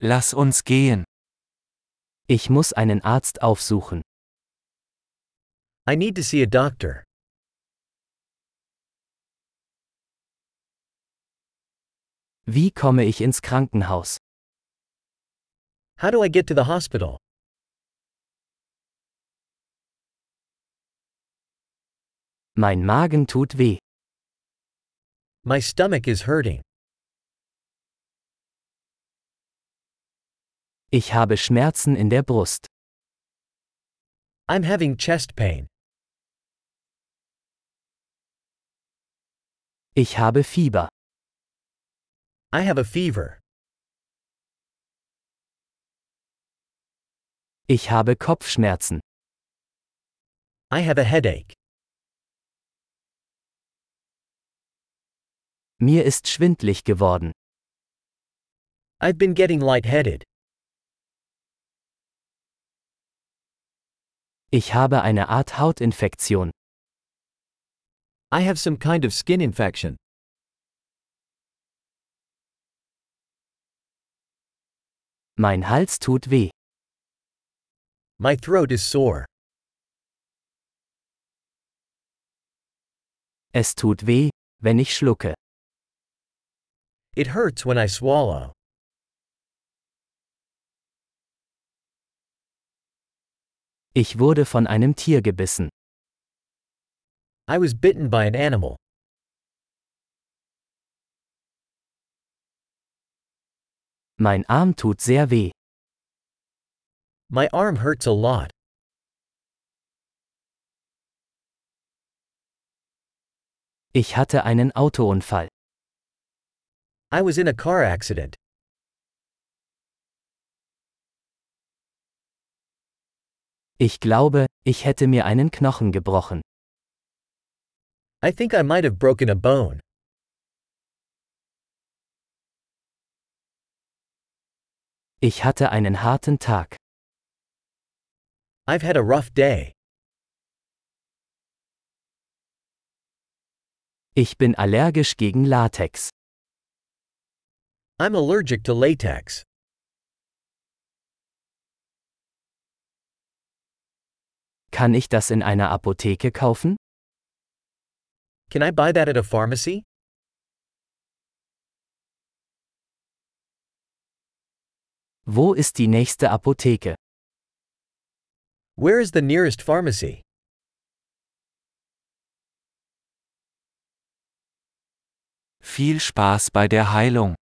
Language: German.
Lass uns gehen. Ich muss einen Arzt aufsuchen. I need to see a doctor. Wie komme ich ins Krankenhaus? How do I get to the hospital? Mein Magen tut weh. My stomach is hurting. Ich habe Schmerzen in der Brust. I'm having chest pain. Ich habe Fieber. I have a fever. Ich habe Kopfschmerzen. I have a headache. Mir ist schwindlig geworden. I've been getting lightheaded. Ich habe eine Art Hautinfektion. I have some kind of skin infection. Mein Hals tut weh. My throat is sore. Es tut weh, wenn ich schlucke. It hurts when I swallow. Ich wurde von einem Tier gebissen. I was bitten by an animal. Mein Arm tut sehr weh. My arm hurts a lot. Ich hatte einen Autounfall. I was in a car accident. Ich glaube, ich hätte mir einen Knochen gebrochen. I think I might have broken a bone. Ich hatte einen harten Tag. I've had a rough day. Ich bin allergisch gegen Latex. I'm allergic to latex. Kann ich das in einer Apotheke kaufen? Can I buy that at a pharmacy? Wo ist die nächste Apotheke? Where is the nearest pharmacy? Viel Spaß bei der Heilung.